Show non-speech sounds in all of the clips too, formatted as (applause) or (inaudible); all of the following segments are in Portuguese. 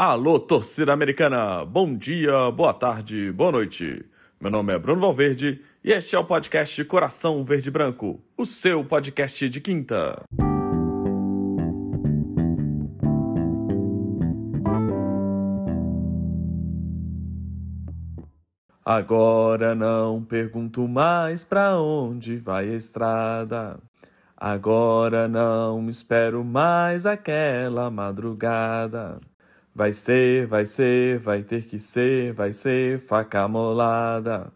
Alô, torcida americana! Bom dia, boa tarde, boa noite. Meu nome é Bruno Valverde e este é o podcast Coração Verde Branco, o seu podcast de quinta. Agora não pergunto mais pra onde vai a estrada. Agora não espero mais aquela madrugada. Vai ser, vai ser, vai ter que ser, vai ser faca molada.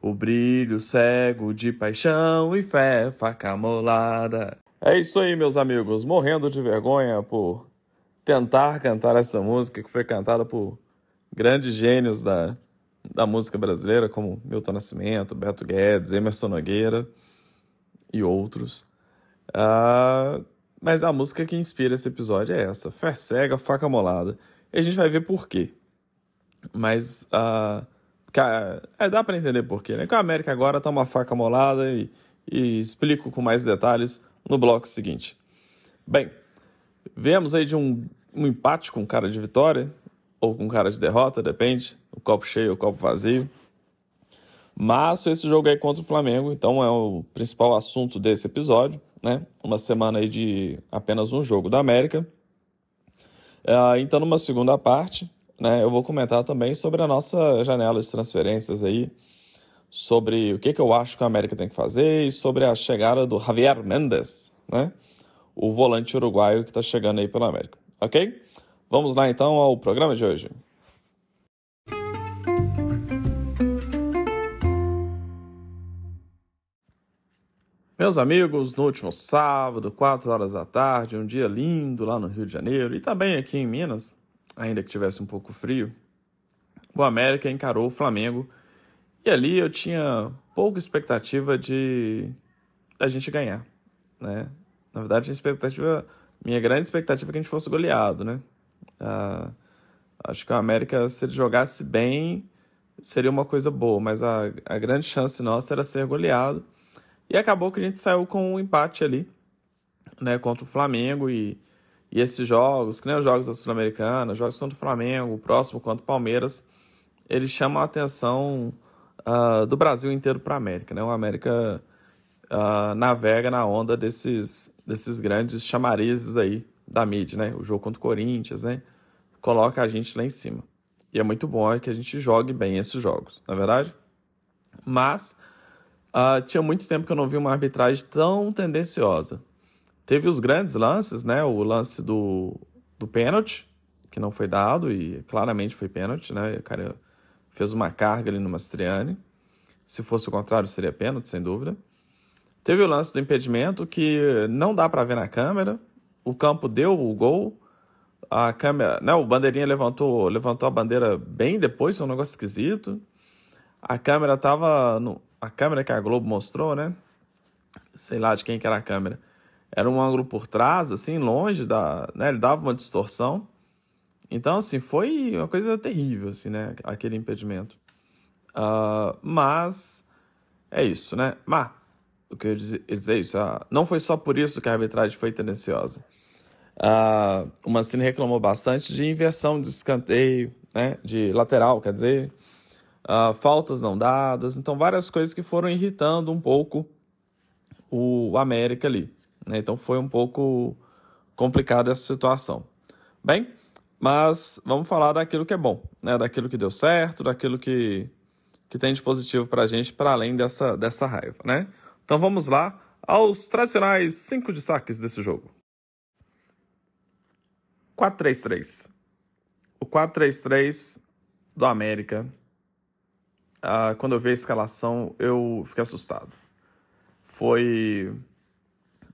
O brilho cego de paixão e fé, faca molada. É isso aí, meus amigos. Morrendo de vergonha por tentar cantar essa música que foi cantada por grandes gênios da, da música brasileira, como Milton Nascimento, Beto Guedes, Emerson Nogueira e outros. Uh, mas a música que inspira esse episódio é essa: Fé cega, faca molada. E a gente vai ver por quê. Mas uh, é, dá para entender por quê, né? Que a América agora tá uma faca molada e, e explico com mais detalhes no bloco seguinte. Bem, vemos aí de um, um empate com cara de vitória, ou com cara de derrota, depende, o copo cheio ou o copo vazio. Mas esse jogo aí contra o Flamengo, então é o principal assunto desse episódio, né? Uma semana aí de apenas um jogo da América. Uh, então, numa segunda parte, né, eu vou comentar também sobre a nossa janela de transferências aí, sobre o que, que eu acho que a América tem que fazer e sobre a chegada do Javier Mendes, né, o volante uruguaio que está chegando aí pela América. Ok? Vamos lá então ao programa de hoje. Meus amigos, no último sábado, 4 horas da tarde, um dia lindo lá no Rio de Janeiro e também aqui em Minas, ainda que tivesse um pouco frio, o América encarou o Flamengo e ali eu tinha pouca expectativa de da gente ganhar, né? Na verdade, a expectativa, minha grande expectativa é que a gente fosse goleado, né? Uh, acho que o América, se ele jogasse bem, seria uma coisa boa, mas a, a grande chance nossa era ser goleado. E acabou que a gente saiu com um empate ali, né, contra o Flamengo e, e esses jogos, que nem os jogos da Sul-Americana, jogos contra o Flamengo, o próximo contra o Palmeiras, eles chamam a atenção uh, do Brasil inteiro para a América, né? O América uh, navega na onda desses, desses grandes chamarizes aí da mídia, né? O jogo contra o Corinthians, né? Coloca a gente lá em cima. E é muito bom que a gente jogue bem esses jogos, na é verdade? Mas Uh, tinha muito tempo que eu não vi uma arbitragem tão tendenciosa. Teve os grandes lances, né? O lance do, do pênalti, que não foi dado, e claramente foi pênalti, né? O cara fez uma carga ali no Mastriani. Se fosse o contrário, seria pênalti, sem dúvida. Teve o lance do impedimento, que não dá para ver na câmera. O campo deu o gol. A câmera, né, o bandeirinha levantou, levantou a bandeira bem depois, foi um negócio esquisito. A câmera tava no, a câmera que a Globo mostrou, né? Sei lá de quem que era a câmera. Era um ângulo por trás, assim, longe da. Né? Ele dava uma distorção. Então, assim, foi uma coisa terrível, assim, né? Aquele impedimento. Uh, mas é isso, né? Mas, o que eu ia dizer, dizer isso, uh, não foi só por isso que a arbitragem foi tendenciosa. Uh, o Mancini reclamou bastante de inversão de escanteio, né? De lateral, quer dizer uh, faltas não dadas, então várias coisas que foram irritando um pouco o América ali. Né? Então foi um pouco complicada essa situação. Bem, mas vamos falar daquilo que é bom, né? daquilo que deu certo, daquilo que, que tem de positivo para a gente, para além dessa, dessa raiva. Né? Então vamos lá aos tradicionais cinco destaques desse jogo. 4-3-3. O 4-3-3 do América uh, quando eu vi a escalação, eu fiquei assustado. Foi.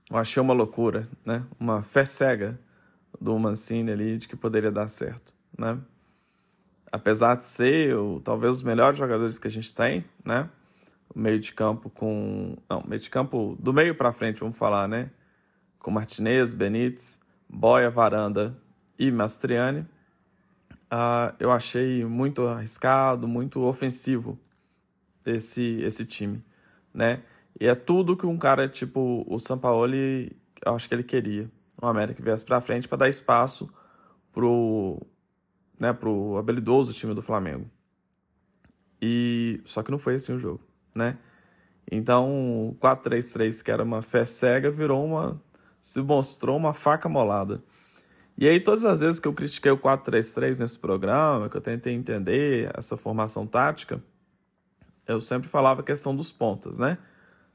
Eu achei uma loucura, né? Uma fé cega do Mancini ali de que poderia dar certo, né? Apesar de ser o, talvez os melhores jogadores que a gente tem, né? O meio de campo com. Não, meio de campo do meio para frente, vamos falar, né? Com Martinez, Benítez, Boia, Varanda e Mastriani uh, eu achei muito arriscado, muito ofensivo esse, esse time, né? E é tudo que um cara tipo o Sampaoli, eu acho que ele queria. O América viesse para frente para dar espaço pro né, pro habilidoso time do Flamengo. E só que não foi assim o jogo, né? Então, 4-3-3, que era uma fé cega, virou uma se mostrou uma faca molada. E aí todas as vezes que eu critiquei o 4-3-3 nesse programa, que eu tentei entender essa formação tática, eu sempre falava a questão dos pontas, né?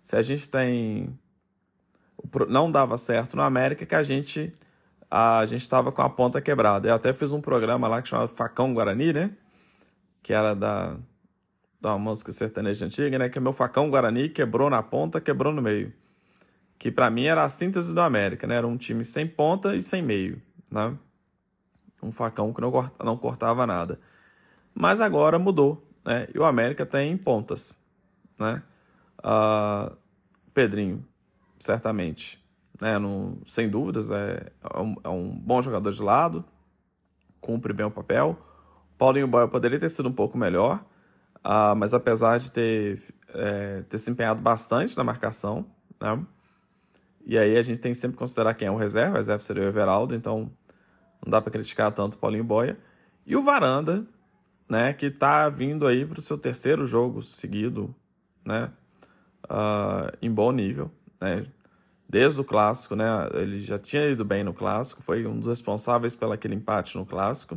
Se a gente tem não dava certo no América que a gente a gente estava com a ponta quebrada. Eu até fiz um programa lá que chamava Facão Guarani, né? Que era da, da música sertaneja antiga, né? Que é meu facão Guarani quebrou na ponta, quebrou no meio. Que para mim era a síntese do América, né? Era um time sem ponta e sem meio, né? Um facão que não, não cortava nada. Mas agora mudou, né? E o América tem pontas, né? Uh, Pedrinho, certamente né? Sem dúvidas, é, é um, é, um, bom jogador de lado, cumpre bem o papel. Paulinho Boia poderia ter sido um pouco melhor, uh, mas apesar de ter, é, ter se empenhado bastante na marcação, né? E aí a gente tem que sempre considerar quem é o reserva, o reserva seria o Everaldo, então não dá para criticar tanto o Paulinho Boia. E o Varanda, né, que está vindo aí para o seu terceiro jogo seguido, né, uh, em bom nível, né, desde o clássico, né? Ele já tinha ido bem no clássico, foi um dos responsáveis pelo aquele empate no clássico.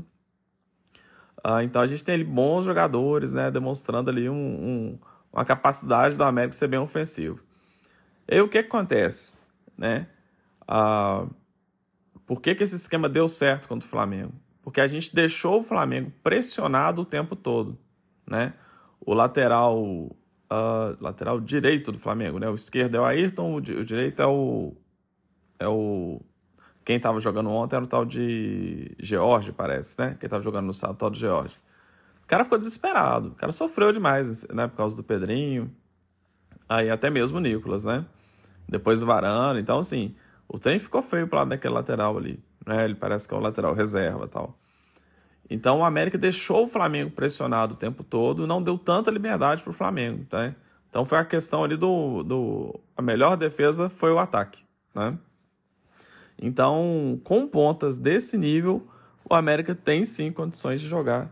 Uh, então a gente tem ali bons jogadores, né? Demonstrando ali um, um, uma capacidade do América ser bem ofensivo. E aí o que, que acontece, né? Uh, por que, que esse esquema deu certo contra o Flamengo? Porque a gente deixou o Flamengo pressionado o tempo todo, né? O lateral uh, lateral direito do Flamengo, né? O esquerdo é o Ayrton, o, direito é o. É o. Quem estava jogando ontem era o tal de George, parece, né? Quem estava jogando no sábado, o tal de George. O cara ficou desesperado. O cara sofreu demais, né? Por causa do Pedrinho. Aí até mesmo o Nicolas, né? Depois o Varane. Então, assim, o trem ficou feio pro lado daquele lateral ali. Né? Ele parece que é o lateral reserva tal. Então o América deixou o Flamengo pressionado o tempo todo, não deu tanta liberdade para o Flamengo, tá? Então foi a questão ali do, do a melhor defesa foi o ataque, né? Então, com pontas desse nível, o América tem sim condições de jogar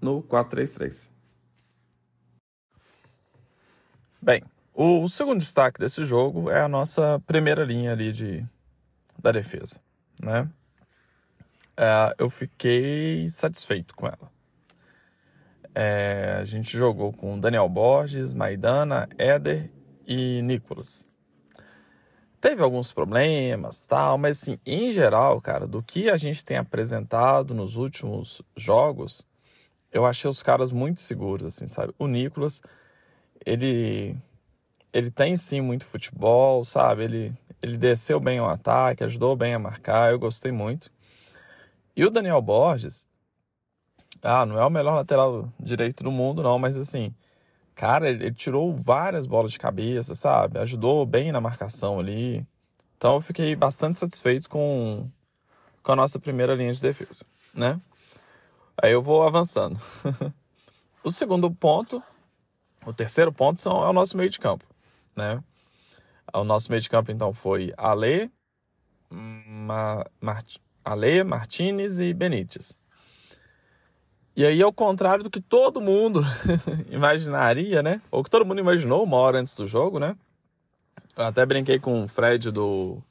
no 4-3-3. Bem, o segundo destaque desse jogo é a nossa primeira linha ali de, da defesa, né? é, eu fiquei satisfeito com ela. É, a gente jogou com Daniel Borges, Maidana, Éder e Nicolas. Teve alguns problemas, tal, mas assim, em geral, cara, do que a gente tem apresentado nos últimos jogos, eu achei os caras muito seguros, assim, sabe? O Nicolas, ele ele tem sim muito futebol, sabe? Ele ele desceu bem o ataque, ajudou bem a marcar, eu gostei muito. E o Daniel Borges, ah, não é o melhor lateral direito do mundo, não, mas assim, cara, ele, ele tirou várias bolas de cabeça, sabe? Ajudou bem na marcação ali. Então eu fiquei bastante satisfeito com, com a nossa primeira linha de defesa, né? Aí eu vou avançando. (laughs) o segundo ponto, o terceiro ponto são, é o nosso meio de campo, né? O nosso meio de campo, então, foi Ale, Ma, Mart, Aleia, Martinez e Benítez. E aí, ao contrário do que todo mundo (laughs) imaginaria, né? Ou que todo mundo imaginou uma hora antes do jogo, né? Eu até brinquei com o Fred do,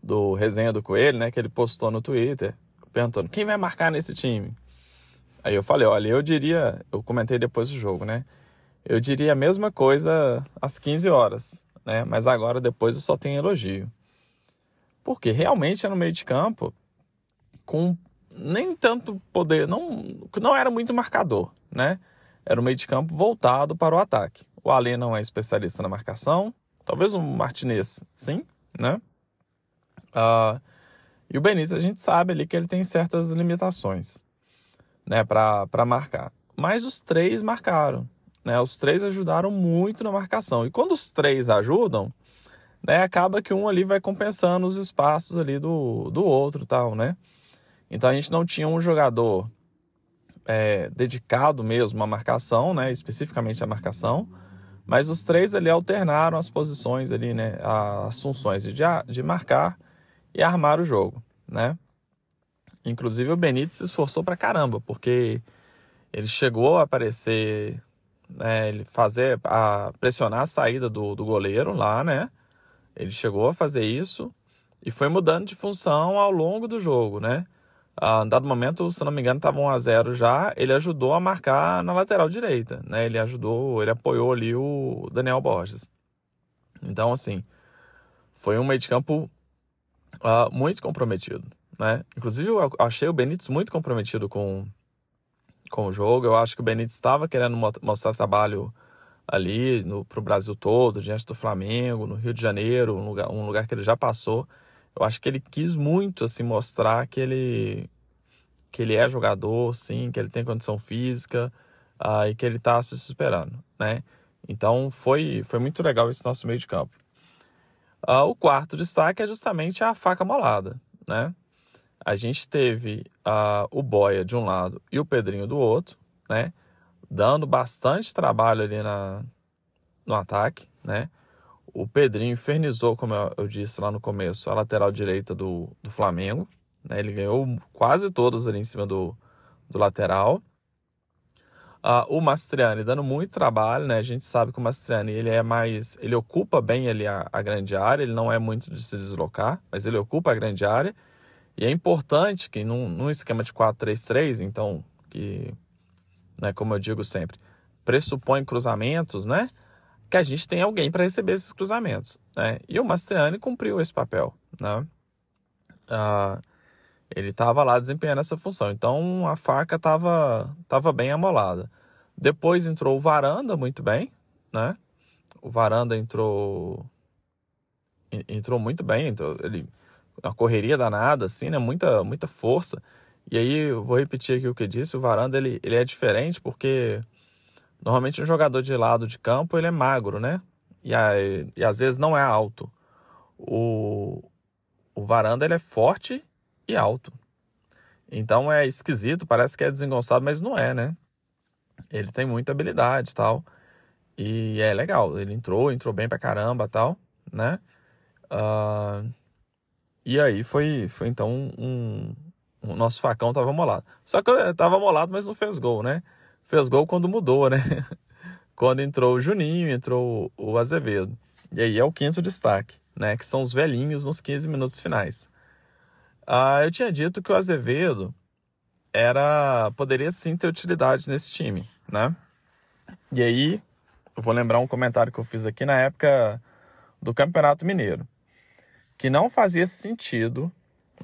do Resenha do Coelho, né? Que ele postou no Twitter, perguntando quem vai marcar nesse time. Aí eu falei, olha, eu diria, eu comentei depois do jogo, né? Eu diria a mesma coisa às 15 horas, né? Mas agora, depois, eu só tenho elogio. Porque realmente é no meio de campo com nem tanto poder, não, não era muito marcador, né? Era um meio de campo voltado para o ataque. O Alê não é especialista na marcação, talvez o Martinez, sim, né? Uh, e o Benítez, a gente sabe ali que ele tem certas limitações, né, para marcar. Mas os três marcaram, né? Os três ajudaram muito na marcação. E quando os três ajudam, né, acaba que um ali vai compensando os espaços ali do, do outro, tal, né? Então a gente não tinha um jogador é, dedicado mesmo à marcação, né, especificamente à marcação, mas os três ali alternaram as posições ali, né, as funções de, de marcar e armar o jogo, né? Inclusive o Benítez se esforçou pra caramba, porque ele chegou a aparecer, né, ele fazer, a pressionar a saída do, do goleiro lá, né? Ele chegou a fazer isso e foi mudando de função ao longo do jogo, né? A dado momento, se não me engano, estava 1 a 0 já. Ele ajudou a marcar na lateral direita, né? Ele ajudou, ele apoiou ali o Daniel Borges. Então, assim, foi um meio de campo uh, muito comprometido, né? Inclusive, eu achei o Benítez muito comprometido com, com o jogo. Eu acho que o Benítez estava querendo mostrar trabalho ali para o Brasil todo, diante do Flamengo, no Rio de Janeiro, um lugar, um lugar que ele já passou eu acho que ele quis muito assim mostrar que ele que ele é jogador, sim, que ele tem condição física uh, e que ele está se superando, né? Então foi foi muito legal esse nosso meio de campo. Uh, o quarto destaque é justamente a faca molada, né? A gente teve uh, o Boia de um lado e o Pedrinho do outro, né? Dando bastante trabalho ali na, no ataque, né? O Pedrinho infernizou, como eu disse lá no começo, a lateral direita do, do Flamengo. Né? Ele ganhou quase todos ali em cima do, do lateral. Uh, o Mastriani dando muito trabalho, né? A gente sabe que o Mastriani ele é mais, ele ocupa bem ali a, a, grande área, ele não é muito de se deslocar, mas ele ocupa a grande área. E é importante que num, num esquema de 4-3-3, então que, né, como eu digo sempre, pressupõe cruzamentos, né? que a gente tem alguém para receber esses cruzamentos. Né? E o Mastriani cumpriu esse papel. Né? Ah, ele estava lá desempenhando essa função. Então a faca estava tava bem amolada. Depois entrou o Varanda muito bem. Né? O Varanda entrou entrou muito bem, entrou, ele uma correria danada assim, né? Muita muita força. E aí eu vou repetir aqui o que disse, o Varanda ele, ele é diferente porque Normalmente um jogador de lado de campo ele é magro, né? E, aí, e às vezes não é alto. O, o Varanda ele é forte e alto. Então é esquisito, parece que é desengonçado, mas não é, né? Ele tem muita habilidade e tal. E é legal. Ele entrou, entrou bem pra caramba tal, né? Uh, e aí foi, foi então um, um, O nosso facão tava molado. Só que tava molado, mas não fez gol, né? fez gol quando mudou, né? (laughs) quando entrou o Juninho, entrou o Azevedo. E aí é o quinto destaque, né? Que são os velhinhos nos 15 minutos finais. Ah, eu tinha dito que o Azevedo era poderia sim ter utilidade nesse time, né? E aí, eu vou lembrar um comentário que eu fiz aqui na época do Campeonato Mineiro, que não fazia sentido,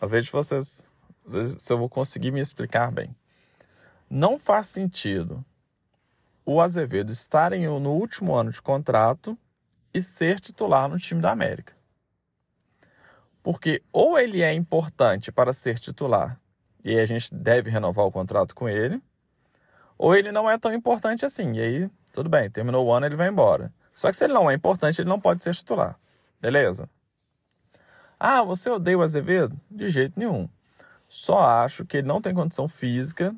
ver de vocês se eu vou conseguir me explicar bem. Não faz sentido o Azevedo estar em, no último ano de contrato e ser titular no time da América. Porque ou ele é importante para ser titular e a gente deve renovar o contrato com ele, ou ele não é tão importante assim. E aí, tudo bem, terminou o ano, ele vai embora. Só que se ele não é importante, ele não pode ser titular. Beleza? Ah, você odeia o Azevedo? De jeito nenhum. Só acho que ele não tem condição física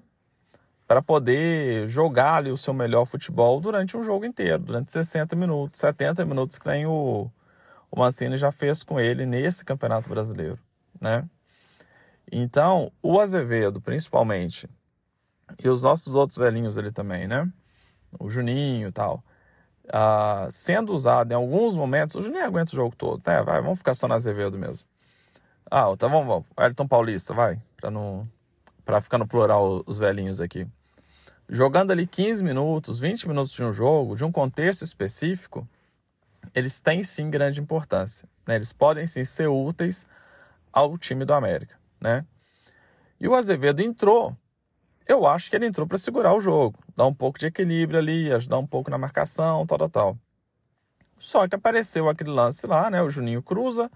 para poder jogar ali o seu melhor futebol durante um jogo inteiro, durante 60 minutos, 70 minutos, que nem o, o Mancini já fez com ele nesse Campeonato Brasileiro, né? Então, o Azevedo, principalmente, e os nossos outros velhinhos ali também, né? O Juninho e tal, uh, sendo usado em alguns momentos, o Juninho aguenta o jogo todo, né? Vai, vamos ficar só no Azevedo mesmo. Ah, então vamos, vamos. Elton Paulista, vai, para não para ficar no plural os velhinhos aqui jogando ali 15 minutos, 20 minutos de um jogo, de um contexto específico, eles têm sim grande importância. Né? Eles podem sim ser úteis ao time do América. Né? E o Azevedo entrou, eu acho que ele entrou para segurar o jogo, dar um pouco de equilíbrio ali, ajudar um pouco na marcação, tal, tal, tal. Só que apareceu aquele lance lá, né? O Juninho cruza,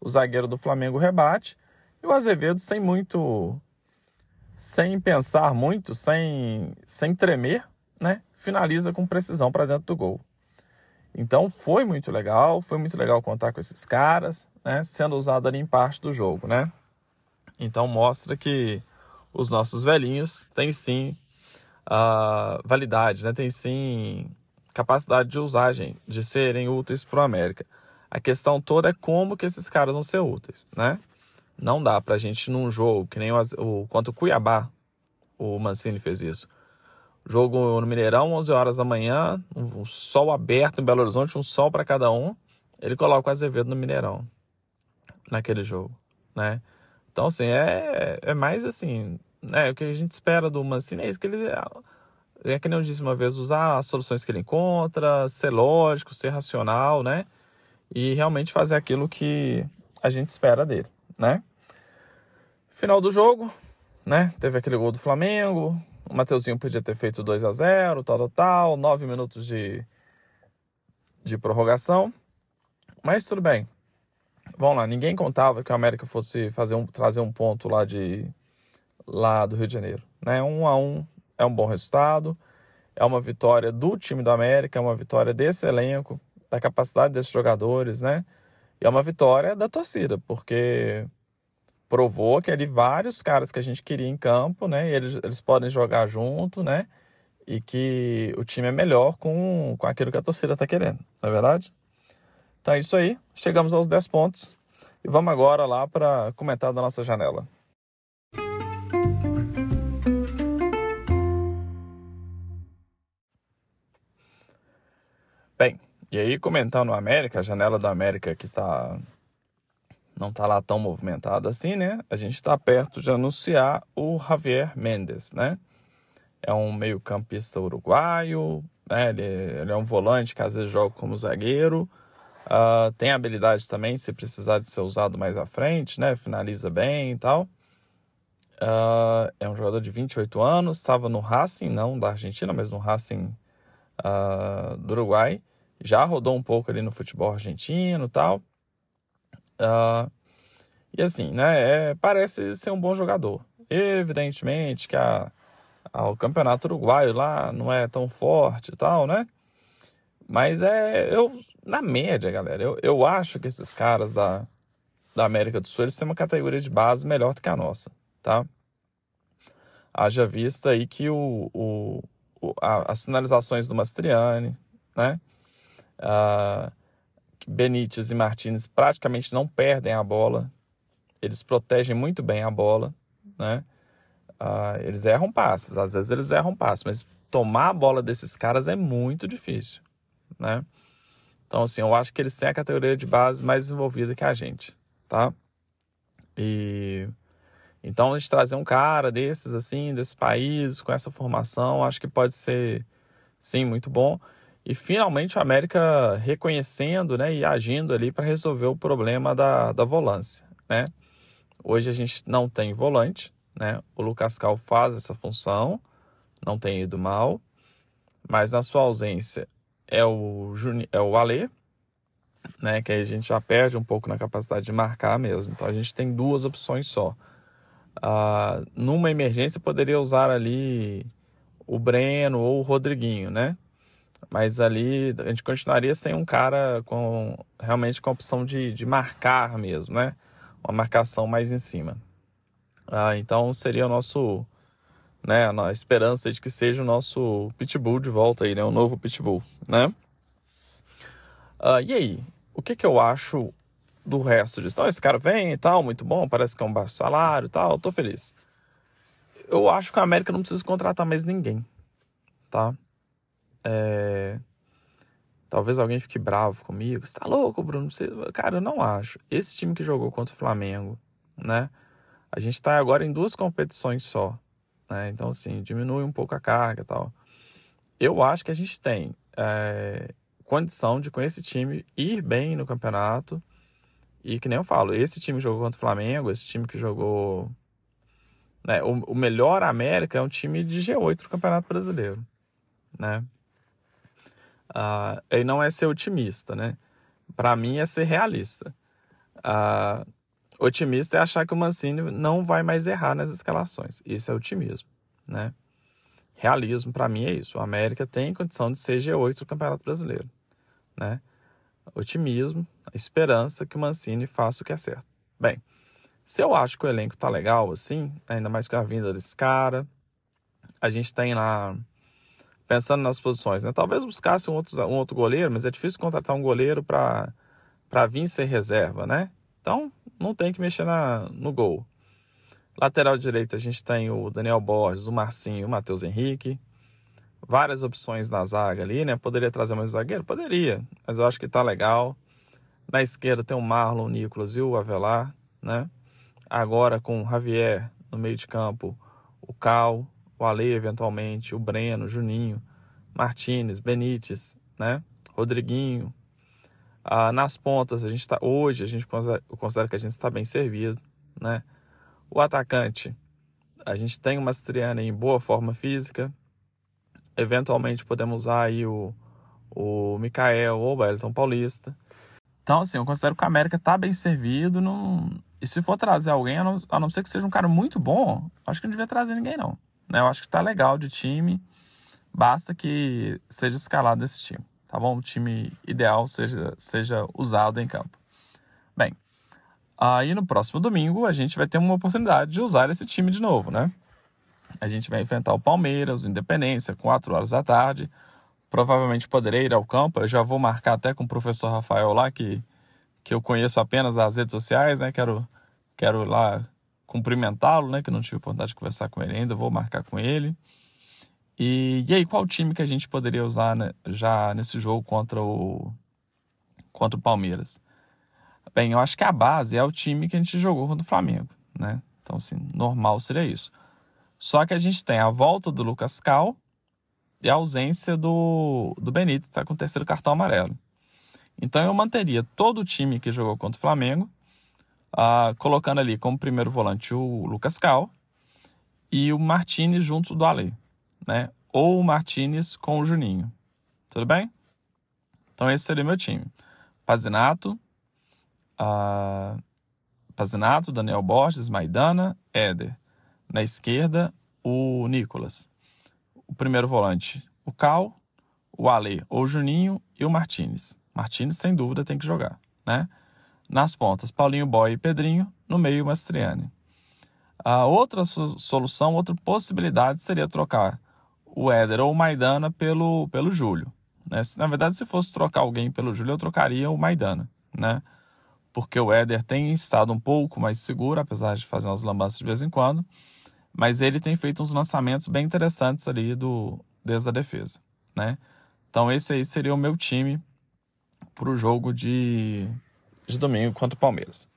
o zagueiro do Flamengo rebate, e o Azevedo sem muito sem pensar muito, sem, sem tremer, né? Finaliza com precisão para dentro do gol. Então foi muito legal, foi muito legal contar com esses caras, né? Sendo usado ali em parte do jogo, né? Então mostra que os nossos velhinhos têm sim a validade, né? Tem sim capacidade de usagem, de serem úteis para o América. A questão toda é como que esses caras vão ser úteis, né? Não dá pra gente num jogo que nem o, o contra o Cuiabá, o Mancini fez isso. Jogo no Mineirão, 11 horas da manhã, um sol aberto em Belo Horizonte, um sol para cada um. Ele coloca o Azevedo no Mineirão, naquele jogo, né? Então, assim, é, é mais assim, né? O que a gente espera do Mancini é isso que ele é que nem eu disse uma vez, usar as soluções que ele encontra, ser lógico, ser racional, né? E realmente fazer aquilo que a gente espera dele, né? Final do jogo, né? Teve aquele gol do Flamengo, o Mateuzinho podia ter feito 2 a 0 tal, tal, tal, nove minutos de, de prorrogação, mas tudo bem. Vamos lá, ninguém contava que o América fosse fazer um, trazer um ponto lá de lá do Rio de Janeiro, né? Um a um é um bom resultado, é uma vitória do time do América, é uma vitória desse elenco, da capacidade desses jogadores, né? E é uma vitória da torcida, porque provou que ali vários caras que a gente queria em campo, né? Eles, eles podem jogar junto, né? E que o time é melhor com, com aquilo que a torcida está querendo, não é verdade? Então é isso aí, chegamos aos 10 pontos e vamos agora lá para comentar da nossa janela. Bem, e aí comentando o América, a janela do América que tá não tá lá tão movimentada assim, né? A gente está perto de anunciar o Javier Mendes, né? É um meio-campista uruguaio, né? Ele, ele, é um volante que às vezes joga como zagueiro. Uh, tem habilidade também, se precisar de ser usado mais à frente, né? Finaliza bem e tal. Uh, é um jogador de 28 anos, estava no Racing, não da Argentina, mas no Racing uh, do Uruguai já rodou um pouco ali no futebol argentino e tal. E assim, né, é, parece ser um bom jogador. Evidentemente que a, a, o campeonato uruguaio lá não é tão forte e tal, né? Mas é, eu, na média, galera, eu, eu acho que esses caras da, da América do Sul, eles têm uma categoria de base melhor do que a nossa, tá? Haja vista aí que o, o, o a, as finalizações do Mastriani, né? Uh, Benítez e Martinez praticamente não perdem a bola, eles protegem muito bem a bola, né? Uh, eles erram passes, às vezes eles erram passes, mas tomar a bola desses caras é muito difícil, né? Então, assim, eu acho que eles têm a categoria de base mais desenvolvida que a gente, tá? E então a gente trazer um cara desses, assim, desse país, com essa formação, acho que pode ser, sim, muito bom e finalmente o América reconhecendo né, e agindo ali para resolver o problema da, da volância. Né? Hoje a gente não tem volante, né? o Lucas Cal faz essa função, não tem ido mal, mas na sua ausência é o, Juni, é o Alê, né? que aí a gente já perde um pouco na capacidade de marcar mesmo. Então a gente tem duas opções só. Ah, numa emergência poderia usar ali o Breno ou o Rodriguinho, né? Mas ali a gente continuaria sem um cara com realmente com a opção de, de marcar mesmo, né? Uma marcação mais em cima. Ah, então seria o nosso, né? A esperança de que seja o nosso pitbull de volta aí, né? O novo pitbull, né? Ah, e aí, o que que eu acho do resto disso? Então, esse cara vem e tal, muito bom, parece que é um baixo salário e tal, tô feliz. Eu acho que a América não precisa contratar mais ninguém, tá? É... Talvez alguém fique bravo comigo. Você tá louco, Bruno? Você... Cara, eu não acho. Esse time que jogou contra o Flamengo, né? A gente tá agora em duas competições só. Né? Então, assim, diminui um pouco a carga e tal. Eu acho que a gente tem é... condição de, com esse time, ir bem no campeonato. E que nem eu falo, esse time que jogou contra o Flamengo, esse time que jogou. Né, o, o melhor América é um time de G8 do Campeonato Brasileiro. Né? Uh, e não é ser otimista, né? Para mim é ser realista. Uh, otimista é achar que o Mancini não vai mais errar nas escalações. Isso é otimismo, né? Realismo para mim é isso. O América tem condição de ser G8 do Campeonato Brasileiro, né? Otimismo, esperança que o Mancini faça o que é certo. Bem, se eu acho que o elenco tá legal assim, ainda mais com a vinda desse cara, a gente tem lá pensando nas posições, né? Talvez buscasse um outro, um outro goleiro, mas é difícil contratar um goleiro para vir ser reserva, né? Então, não tem que mexer na, no gol. Lateral direito a gente tem o Daniel Borges, o Marcinho, o Matheus Henrique. Várias opções na zaga ali, né? Poderia trazer mais um zagueiro? Poderia, mas eu acho que tá legal. Na esquerda tem o Marlon, o Nicolas e o Avelar, né? Agora com o Javier no meio de campo, o Cal, o Ale eventualmente, o Breno, o Juninho, Martinez, Benítez, né? Rodriguinho. Ah, nas pontas, a gente tá, hoje a gente considera, considera que a gente está bem servido, né? O atacante, a gente tem uma Mastriani em boa forma física. Eventualmente podemos usar aí o, o Mikael ou o Wellington Paulista. Então, assim, eu considero que o América está bem servido. Não... E se for trazer alguém, a não, a não ser que seja um cara muito bom, acho que não devia trazer ninguém, não. Né? Eu acho que está legal de time. Basta que seja escalado esse time, tá bom? O time ideal seja, seja usado em campo. Bem, aí no próximo domingo a gente vai ter uma oportunidade de usar esse time de novo, né? A gente vai enfrentar o Palmeiras, o Independência, 4 horas da tarde. Provavelmente poderei ir ao campo. Eu já vou marcar até com o professor Rafael lá, que, que eu conheço apenas das redes sociais, né? Quero, quero lá cumprimentá-lo, né? Que não tive oportunidade de conversar com ele ainda. Vou marcar com ele. E, e aí, qual time que a gente poderia usar né, já nesse jogo contra o, contra o Palmeiras? Bem, eu acho que a base é o time que a gente jogou contra o Flamengo, né? Então, assim, normal seria isso. Só que a gente tem a volta do Lucas Cal e a ausência do, do Benítez, está com o terceiro cartão amarelo. Então, eu manteria todo o time que jogou contra o Flamengo, uh, colocando ali como primeiro volante o Lucas Cal e o Martinez junto do Ale né? Ou o Martinez com o Juninho. Tudo bem? Então esse seria meu time. Pazinato, uh, Pazinato, Daniel Borges, Maidana, Éder. Na esquerda, o Nicolas. O primeiro volante, o Cal, o Ale ou o Juninho e o Martinez. Martinez, sem dúvida, tem que jogar, né? Nas pontas, Paulinho Boy e Pedrinho. No meio, Mastriani. A outra solução, outra possibilidade seria trocar o Éder ou o Maidana pelo, pelo Júlio. Né? Se, na verdade, se fosse trocar alguém pelo Júlio, eu trocaria o Maidana, né? Porque o Éder tem estado um pouco mais seguro, apesar de fazer umas lambanças de vez em quando, mas ele tem feito uns lançamentos bem interessantes ali do, desde a defesa, né? Então esse aí seria o meu time para o jogo de, de domingo contra o Palmeiras.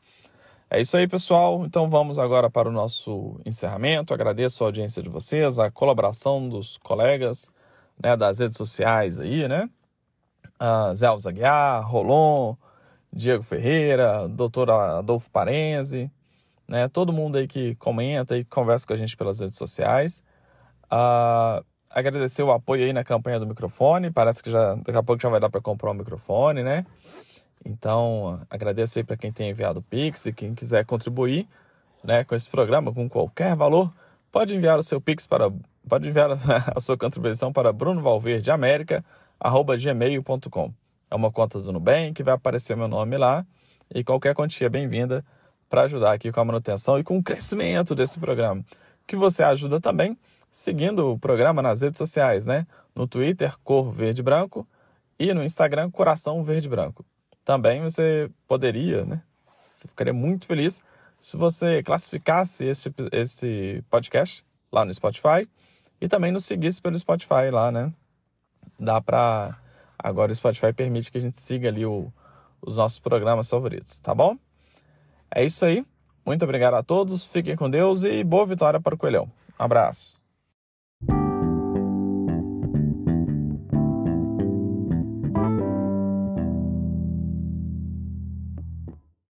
É isso aí, pessoal. Então vamos agora para o nosso encerramento. Agradeço a audiência de vocês, a colaboração dos colegas né, das redes sociais aí, né? Zé Alzaguiar, Rolon, Diego Ferreira, doutor Adolfo Parenzi, né? Todo mundo aí que comenta e conversa com a gente pelas redes sociais. Uh, agradecer o apoio aí na campanha do microfone. Parece que já daqui a pouco já vai dar para comprar um microfone, né? Então, agradeço aí para quem tem enviado o Pix e quem quiser contribuir né, com esse programa, com qualquer valor, pode enviar o seu Pix para. Pode enviar (laughs) a sua contribuição para brunovalverdeamerica.gmail.com. É uma conta do Nubank, que vai aparecer meu nome lá. E qualquer quantia bem-vinda para ajudar aqui com a manutenção e com o crescimento desse programa. Que você ajuda também seguindo o programa nas redes sociais, né? No Twitter, Cor Verde Branco, e no Instagram, Coração Verde Branco. Também você poderia, né? Ficaria muito feliz se você classificasse esse, esse podcast lá no Spotify e também nos seguisse pelo Spotify lá, né? Dá pra. Agora o Spotify permite que a gente siga ali o, os nossos programas favoritos, tá bom? É isso aí. Muito obrigado a todos, fiquem com Deus e boa vitória para o Coelhão. Um abraço.